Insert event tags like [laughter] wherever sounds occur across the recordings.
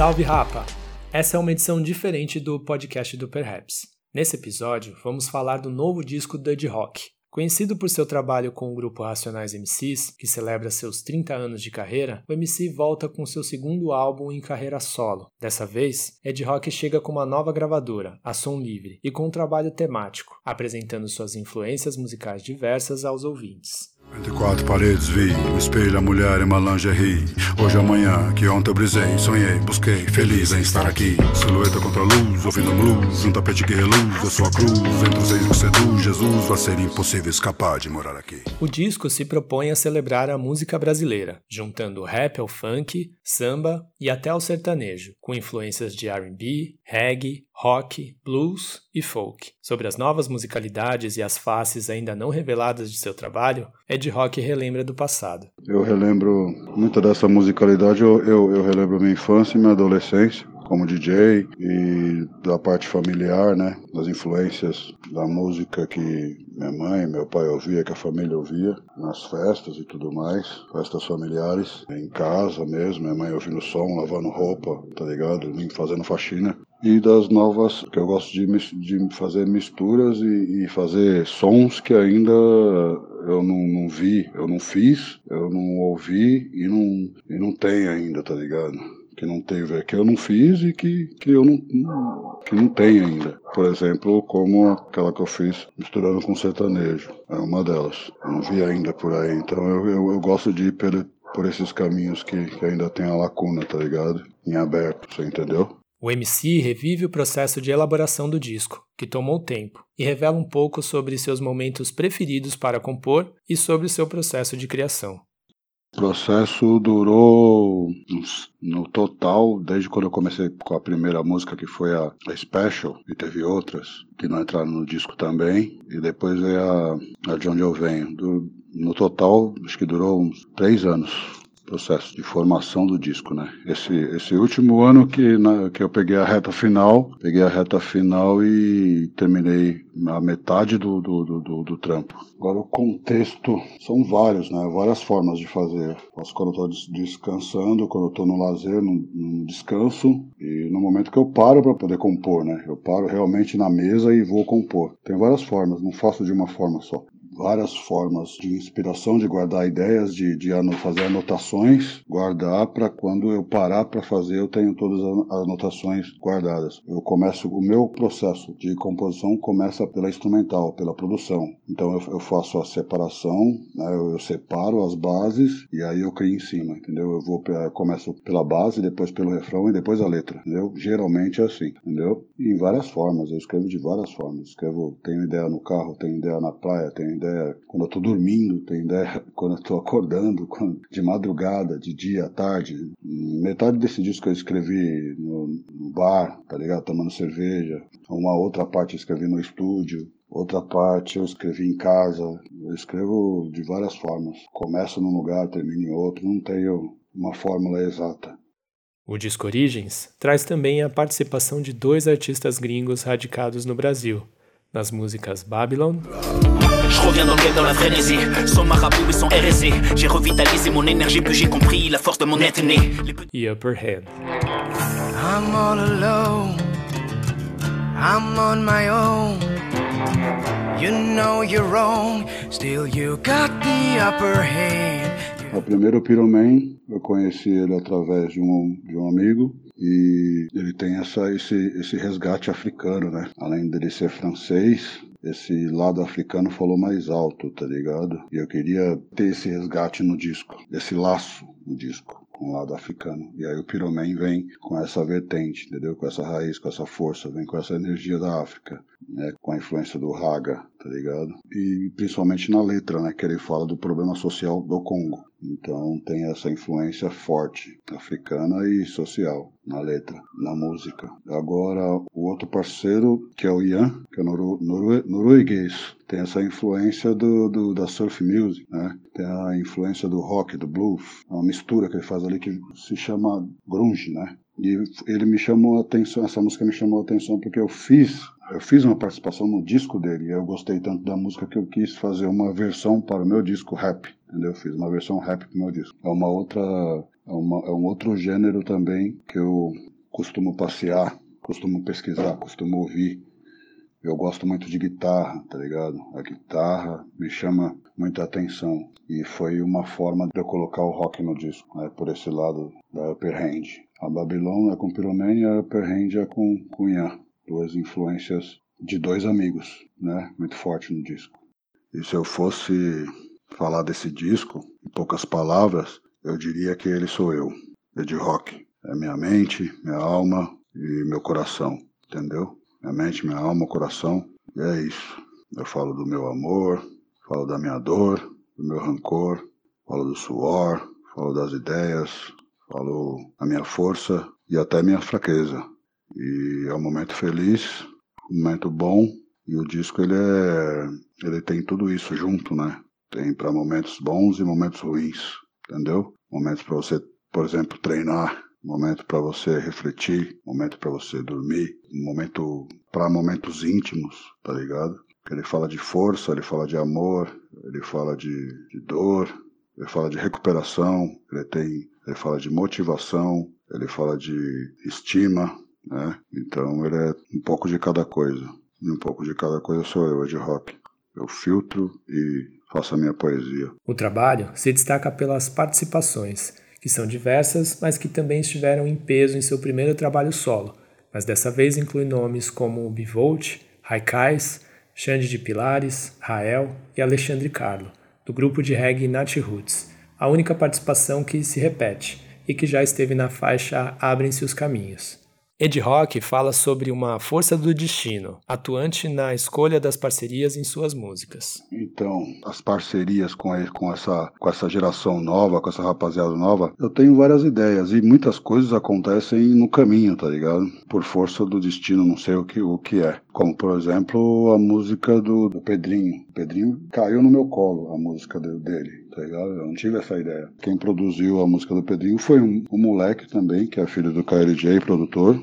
Salve Rapa! Essa é uma edição diferente do podcast do Perhaps. Nesse episódio, vamos falar do novo disco Duddy Rock. Conhecido por seu trabalho com o grupo Racionais MCs, que celebra seus 30 anos de carreira, o MC volta com seu segundo álbum em carreira solo. Dessa vez, Ed Rock chega com uma nova gravadora, a Som Livre, e com um trabalho temático, apresentando suas influências musicais diversas aos ouvintes. Entre quatro paredes vi o espelho, a mulher e uma lingerie. Hoje amanhã, que ontem eu brisei, sonhei, busquei, feliz em estar aqui. Silhueta contra a luz, ouvindo blues, um tapete que reluz, a cruz, entre os reis que seduz, Jesus vai ser impossível escapar de morar aqui. O disco se propõe a celebrar a música brasileira, juntando rap ao funk, samba e até ao sertanejo, com influências de R&B, reggae, rock, blues e folk. Sobre as novas musicalidades e as faces ainda não reveladas de seu trabalho, Ed Rock relembra do passado. Eu relembro muita dessa musicalidade, eu, eu, eu relembro minha infância e minha adolescência como DJ e da parte familiar, né, das influências da música que minha mãe, meu pai ouvia, que a família ouvia nas festas e tudo mais, festas familiares, em casa mesmo, minha mãe ouvindo som, lavando roupa, tá ligado, fazendo faxina e das novas que eu gosto de, de fazer misturas e, e, fazer sons que ainda eu não, não, vi, eu não fiz, eu não ouvi e não, e não tenho ainda, tá ligado? que não teve, que eu não fiz e que, que eu não, que não tenho ainda. Por exemplo, como aquela que eu fiz misturando com sertanejo, é uma delas. Eu não vi ainda por aí, então eu, eu, eu gosto de ir por, por esses caminhos que, que ainda tem a lacuna, tá ligado? Em aberto, você entendeu? O MC revive o processo de elaboração do disco, que tomou tempo, e revela um pouco sobre seus momentos preferidos para compor e sobre seu processo de criação. O processo durou no total, desde quando eu comecei com a primeira música, que foi a, Special, e teve outras que não entraram no disco também, e depois é a, a De Onde Eu Venho. No total, acho que durou uns três anos processo de formação do disco, né? Esse, esse último ano que, na, que eu peguei a reta final, peguei a reta final e terminei a metade do, do, do, do trampo. Agora o contexto são vários, né? Várias formas de fazer. Posso quando eu estou descansando, quando eu estou no lazer, no, descanso e no momento que eu paro para poder compor, né? Eu paro realmente na mesa e vou compor. Tem várias formas, não faço de uma forma só várias formas de inspiração, de guardar ideias, de, de fazer anotações, guardar para quando eu parar para fazer, eu tenho todas as anotações guardadas. Eu começo, o meu processo de composição começa pela instrumental, pela produção. Então eu, eu faço a separação, né, eu, eu, separo as bases e aí eu crio em cima, entendeu? Eu vou eu começo pela base, depois pelo refrão e depois a letra, entendeu? Geralmente é assim, entendeu? E em várias formas, eu escrevo de várias formas. Escrevo, tenho ideia no carro, tenho ideia na praia, tenho ideia quando eu estou dormindo, tem ideia [laughs] quando eu estou acordando, de madrugada, de dia, à tarde. Metade desse disco eu escrevi no, no bar, tá ligado? Tomando cerveja. Uma outra parte eu escrevi no estúdio. Outra parte eu escrevi em casa. Eu escrevo de várias formas. Começo num lugar, termino em outro. Não tenho uma fórmula exata. O disco Origens traz também a participação de dois artistas gringos radicados no Brasil, nas músicas Babylon. Je reviens dans le game dans la frénésie. Son marabout et son RSC. J'ai revitalisé mon énergie, puis j'ai compris la force de mon être né. The upper hand. I'm all alone. I'm on my own. You know you're wrong. Still you got the upper hand. O primeiro Pyroman, eu conheci ele através de um, de um amigo e ele tem essa, esse, esse resgate africano, né? Além dele ser francês, esse lado africano falou mais alto, tá ligado? E eu queria ter esse resgate no disco, esse laço no disco com o lado africano. E aí o Pyroman vem com essa vertente, entendeu? Com essa raiz, com essa força, vem com essa energia da África, né? com a influência do Raga, tá ligado? E principalmente na letra, né? Que ele fala do problema social do Congo. Então tem essa influência forte africana e social na letra, na música. Agora, o outro parceiro, que é o Ian, que é noru noru norueguês, tem essa influência do, do, da surf music, né? Tem a influência do rock, do blues, uma mistura que ele faz ali que se chama grunge, né? E ele me chamou a atenção, essa música me chamou a atenção porque eu fiz eu fiz uma participação no disco dele e eu gostei tanto da música que eu quis fazer uma versão para o meu disco rap? Eu fiz uma versão rap para o meu disco. É uma outra é, uma, é, um outro gênero também que eu, costumo passear, costumo pesquisar, costumo ouvir. Eu gosto muito de guitarra, tá ligado? A guitarra me chama muita atenção e foi uma forma de eu colocar o rock no disco, né? por esse lado da Upper Hand. A Babylon é com Pyromania e a Upper Hand é com Cunha, duas influências de dois amigos, né? Muito forte no disco. E se eu fosse falar desse disco, em poucas palavras, eu diria que ele sou eu, Ed Rock. É minha mente, minha alma e meu coração, entendeu? Minha mente, minha alma, coração. E é isso. Eu falo do meu amor, falo da minha dor, do meu rancor, falo do suor, falo das ideias, falo da minha força e até minha fraqueza. E é um momento feliz, um momento bom, e o disco ele é ele tem tudo isso junto, né? Tem para momentos bons e momentos ruins, entendeu? Momentos para você, por exemplo, treinar, momento para você refletir, momento para você dormir, momento para momentos íntimos, tá ligado? Ele fala de força, ele fala de amor, ele fala de, de dor, ele fala de recuperação, ele tem, ele fala de motivação, ele fala de estima, né? Então ele é um pouco de cada coisa. E um pouco de cada coisa sou eu, Ed Rock. Eu filtro e faço a minha poesia. O trabalho se destaca pelas participações que são diversas, mas que também estiveram em peso em seu primeiro trabalho solo, mas dessa vez inclui nomes como Bivolt, Raikais, Xande de Pilares, Rael e Alexandre Carlo, do grupo de reggae Nat Roots, a única participação que se repete e que já esteve na faixa Abrem-se os Caminhos. Ed Rock fala sobre uma força do destino, atuante na escolha das parcerias em suas músicas. Então, as parcerias com, com, essa, com essa geração nova, com essa rapaziada nova, eu tenho várias ideias e muitas coisas acontecem no caminho, tá ligado? Por força do destino, não sei o que, o que é. Como, por exemplo, a música do, do Pedrinho. O Pedrinho caiu no meu colo, a música dele tá ligado? Eu não tive essa ideia. Quem produziu a música do Pedrinho foi um, um moleque também, que é filho do KLJ, produtor,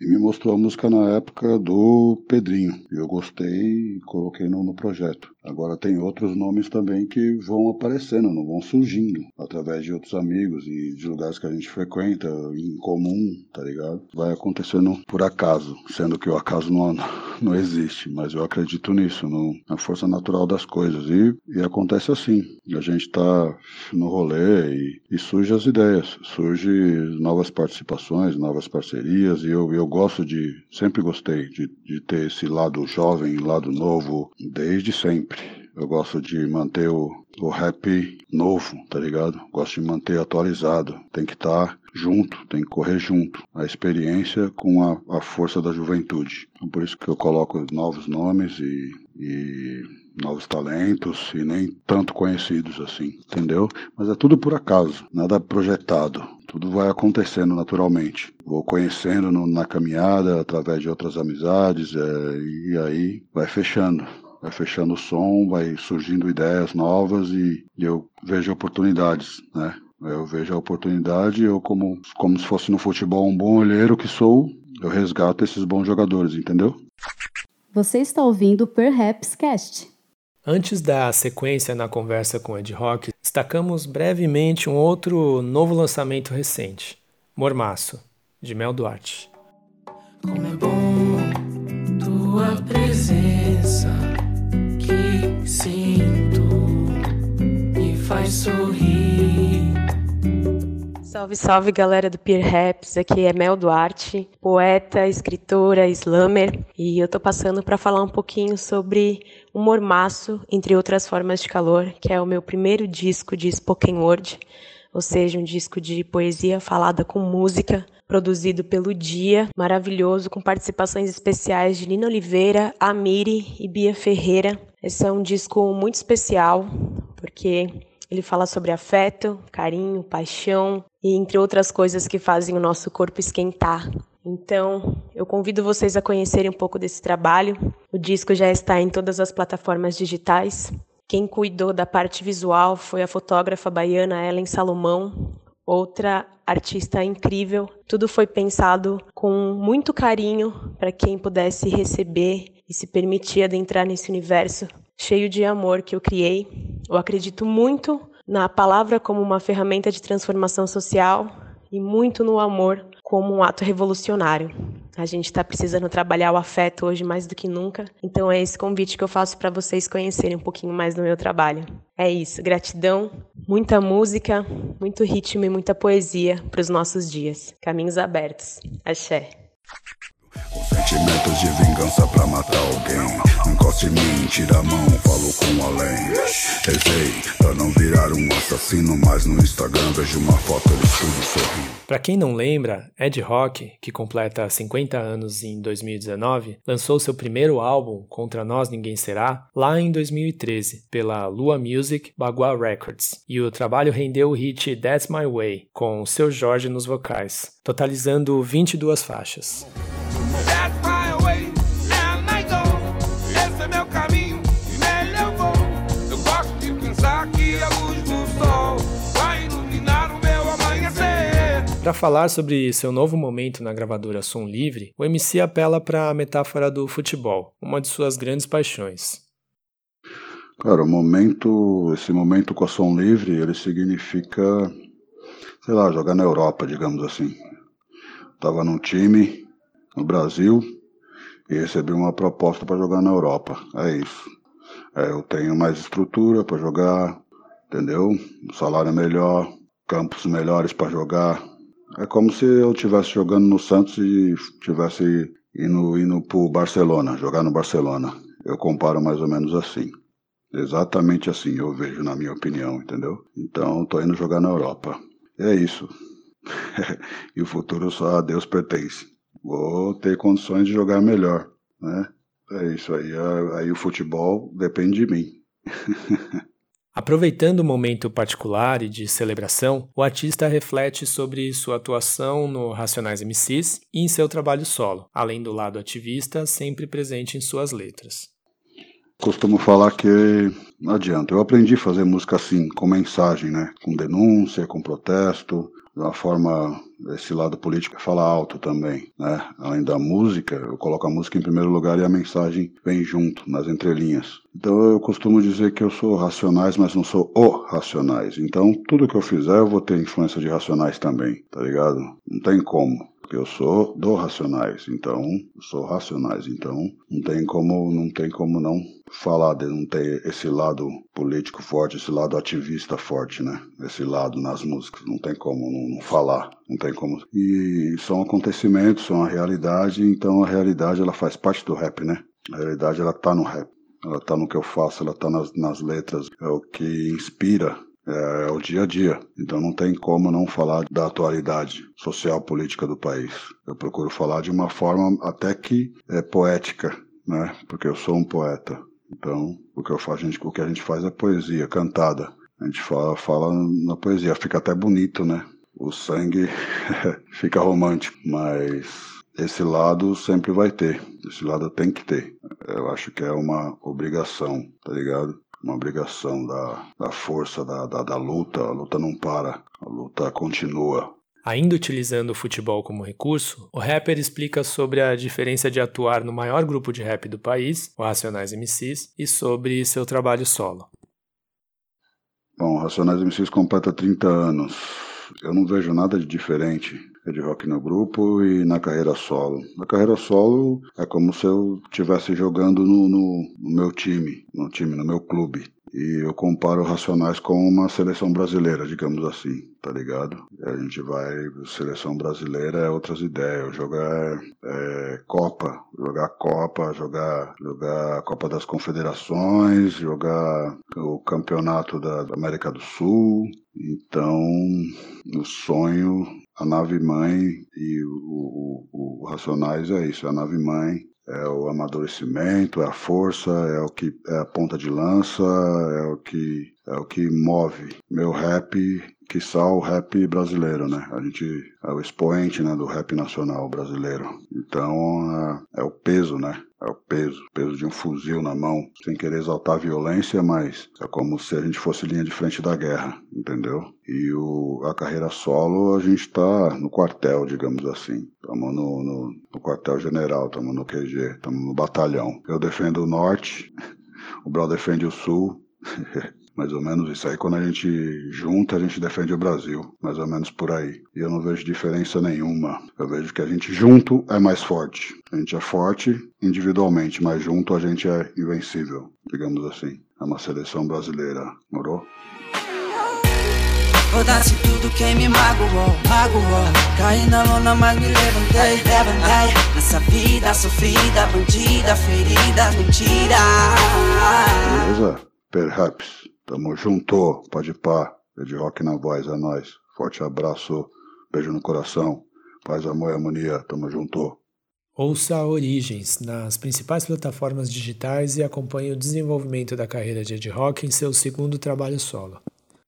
e me mostrou a música na época do Pedrinho. Eu gostei e coloquei no, no projeto. Agora tem outros nomes também que vão aparecendo, não vão surgindo, através de outros amigos e de lugares que a gente frequenta, em comum, tá ligado? Vai acontecendo por acaso, sendo que o acaso não, [laughs] não existe, mas eu acredito nisso, no, na força natural das coisas. E, e acontece assim, a gente tá no rolê e, e surge as ideias, surge novas participações, novas parcerias, e eu, eu gosto de, sempre gostei de, de ter esse lado jovem, lado novo, desde sempre. Eu gosto de manter o, o rap novo, tá ligado? Gosto de manter atualizado. Tem que estar tá junto, tem que correr junto. A experiência com a, a força da juventude. Então, por isso que eu coloco novos nomes e, e novos talentos e nem tanto conhecidos assim, entendeu? Mas é tudo por acaso, nada projetado. Tudo vai acontecendo naturalmente. Vou conhecendo no, na caminhada, através de outras amizades, é, e aí vai fechando vai fechando o som, vai surgindo ideias novas e, e eu vejo oportunidades, né? Eu vejo a oportunidade, eu como, como se fosse no futebol um bom olheiro que sou, eu resgato esses bons jogadores, entendeu? Você está ouvindo Perhaps Cast. Antes da sequência na conversa com Ed Rock, destacamos brevemente um outro novo lançamento recente, Mormaço, de Mel Duarte. Como é bom tua presença sinto me faz sorrir. Salve, salve galera do Peer Raps, aqui é Mel Duarte, poeta, escritora, slammer, e eu tô passando para falar um pouquinho sobre o Mormaço, entre outras formas de calor, que é o meu primeiro disco de spoken word, ou seja, um disco de poesia falada com música, produzido pelo Dia, maravilhoso, com participações especiais de Nina Oliveira, Amiri e Bia Ferreira. Esse é um disco muito especial, porque ele fala sobre afeto, carinho, paixão e entre outras coisas que fazem o nosso corpo esquentar. Então, eu convido vocês a conhecerem um pouco desse trabalho. O disco já está em todas as plataformas digitais. Quem cuidou da parte visual foi a fotógrafa baiana Ellen Salomão, outra artista incrível. Tudo foi pensado com muito carinho para quem pudesse receber e se permitir adentrar nesse universo cheio de amor que eu criei. Eu acredito muito na palavra como uma ferramenta de transformação social e muito no amor como um ato revolucionário. A gente está precisando trabalhar o afeto hoje mais do que nunca, então é esse convite que eu faço para vocês conhecerem um pouquinho mais do meu trabalho. É isso, gratidão, muita música, muito ritmo e muita poesia para os nossos dias. Caminhos abertos. Axé. Sentimentos de vingança pra matar alguém. Não encoste em mim, tira a mão, falo com além. Rezei pra não virar um assassino, mas no Instagram vejo uma foto eles tudo sorrindo. Pra quem não lembra, Ed Rock, que completa 50 anos em 2019, lançou seu primeiro álbum, Contra Nós Ninguém Será, lá em 2013, pela Lua Music Bagua Records, e o trabalho rendeu o hit That's My Way, com seu Jorge nos vocais, totalizando 22 faixas. Para falar sobre seu novo momento na gravadora Som Livre, o MC apela para a metáfora do futebol, uma de suas grandes paixões. Cara, o momento, esse momento com a Som Livre, ele significa, sei lá, jogar na Europa, digamos assim. Tava num time no Brasil e recebi uma proposta para jogar na Europa. É isso. É, eu tenho mais estrutura para jogar, entendeu? O salário melhor, campos melhores para jogar, é como se eu estivesse jogando no Santos e estivesse indo, indo pro Barcelona, jogar no Barcelona. Eu comparo mais ou menos assim. Exatamente assim eu vejo, na minha opinião, entendeu? Então, tô indo jogar na Europa. É isso. [laughs] e o futuro só a Deus pertence. Vou ter condições de jogar melhor, né? É isso aí. Aí o futebol depende de mim. [laughs] Aproveitando o momento particular e de celebração, o artista reflete sobre sua atuação no Racionais MCs e em seu trabalho solo, além do lado ativista sempre presente em suas letras. Costumo falar que não adianta. Eu aprendi a fazer música assim, com mensagem, né? Com denúncia, com protesto, uma forma, esse lado político fala alto também, né? Além da música, eu coloco a música em primeiro lugar e a mensagem vem junto, nas entrelinhas. Então eu costumo dizer que eu sou racionais, mas não sou o racionais. Então tudo que eu fizer eu vou ter influência de racionais também, tá ligado? Não tem como porque eu sou do Racionais, então sou Racionais, então não tem como não tem como não falar de não ter esse lado político forte, esse lado ativista forte, né? Esse lado nas músicas, não tem como não, falar, não tem como. E são acontecimentos, são a realidade, então a realidade ela faz parte do rap, né? A realidade ela tá no rap. Ela tá no que eu faço, ela tá nas, nas letras, é o que inspira é, é, o dia a dia. Então não tem como não falar da atualidade social política do país. Eu procuro falar de uma forma até que é poética, né? Porque eu sou um poeta. Então o que eu faço, a gente, o que a gente faz é poesia cantada. A gente fala, fala na poesia, fica até bonito, né? O sangue [laughs] fica romântico, mas esse lado sempre vai ter. Esse lado tem que ter. Eu acho que é uma obrigação, tá ligado? uma obrigação da, da força, da, da, da luta. A luta não para, a luta continua. Ainda utilizando o futebol como recurso, o rapper explica sobre a diferença de atuar no maior grupo de rap do país, o Racionais MCs, e sobre seu trabalho solo. Bom, Racionais MCs completa 30 anos. Eu não vejo nada de diferente de rock no grupo e na carreira solo. Na carreira solo é como se eu estivesse jogando no, no, no, meu time, no time, no meu clube. E eu comparo Racionais com uma seleção brasileira, digamos assim, tá ligado? A gente vai, seleção brasileira é outras ideias, jogar é, Copa, jogar Copa, jogar, jogar Copa das Confederações, jogar o campeonato da, da América do Sul. Então, o sonho a nave mãe e o, o, o Racionais é isso, é a nave mãe é o amadurecimento, é a força, é o que é a ponta de lança, é o que é o que move. Meu rap, que só o rap brasileiro, né? A gente é o expoente, né, do rap nacional brasileiro. Então, é, é o peso, né? É o peso, peso de um fuzil na mão, sem querer exaltar a violência, mas é como se a gente fosse linha de frente da guerra, entendeu? E o, a carreira solo, a gente está no quartel, digamos assim. Estamos no, no, no quartel-general, estamos no QG, estamos no batalhão. Eu defendo o norte, [laughs] o Brau defende o sul. [laughs] Mais ou menos isso aí. Quando a gente junta, a gente defende o Brasil. Mais ou menos por aí. E eu não vejo diferença nenhuma. Eu vejo que a gente junto é mais forte. A gente é forte individualmente, mas junto a gente é invencível, digamos assim. É uma seleção brasileira. Morou? Foda-se tudo quem me magoou, magoou Caí na lona, mas me levantei, levantei Nessa vida sofrida, bandida, ferida, mentira Beleza? Perhaps, tamo junto, pode pá de rock na voz, é nóis Forte abraço, beijo no coração Paz, amor e harmonia, tamo junto Ouça Origens nas principais plataformas digitais e acompanhe o desenvolvimento da carreira de Ed Rock em seu segundo trabalho solo.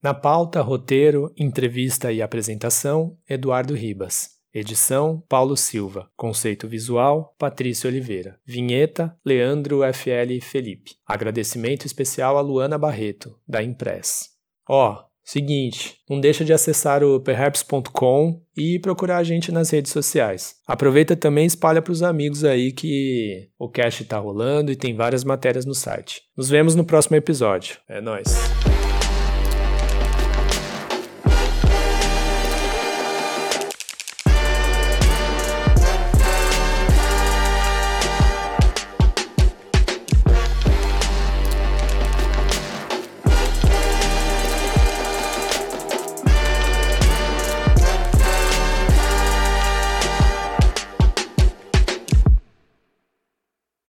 Na pauta, roteiro, entrevista e apresentação, Eduardo Ribas. Edição, Paulo Silva. Conceito visual, Patrício Oliveira. Vinheta, Leandro FL Felipe. Agradecimento especial a Luana Barreto, da Impress. Ó, oh, seguinte, não deixa de acessar o perhaps.com e procurar a gente nas redes sociais. Aproveita também e espalha para os amigos aí que o cast está rolando e tem várias matérias no site. Nos vemos no próximo episódio. É nóis!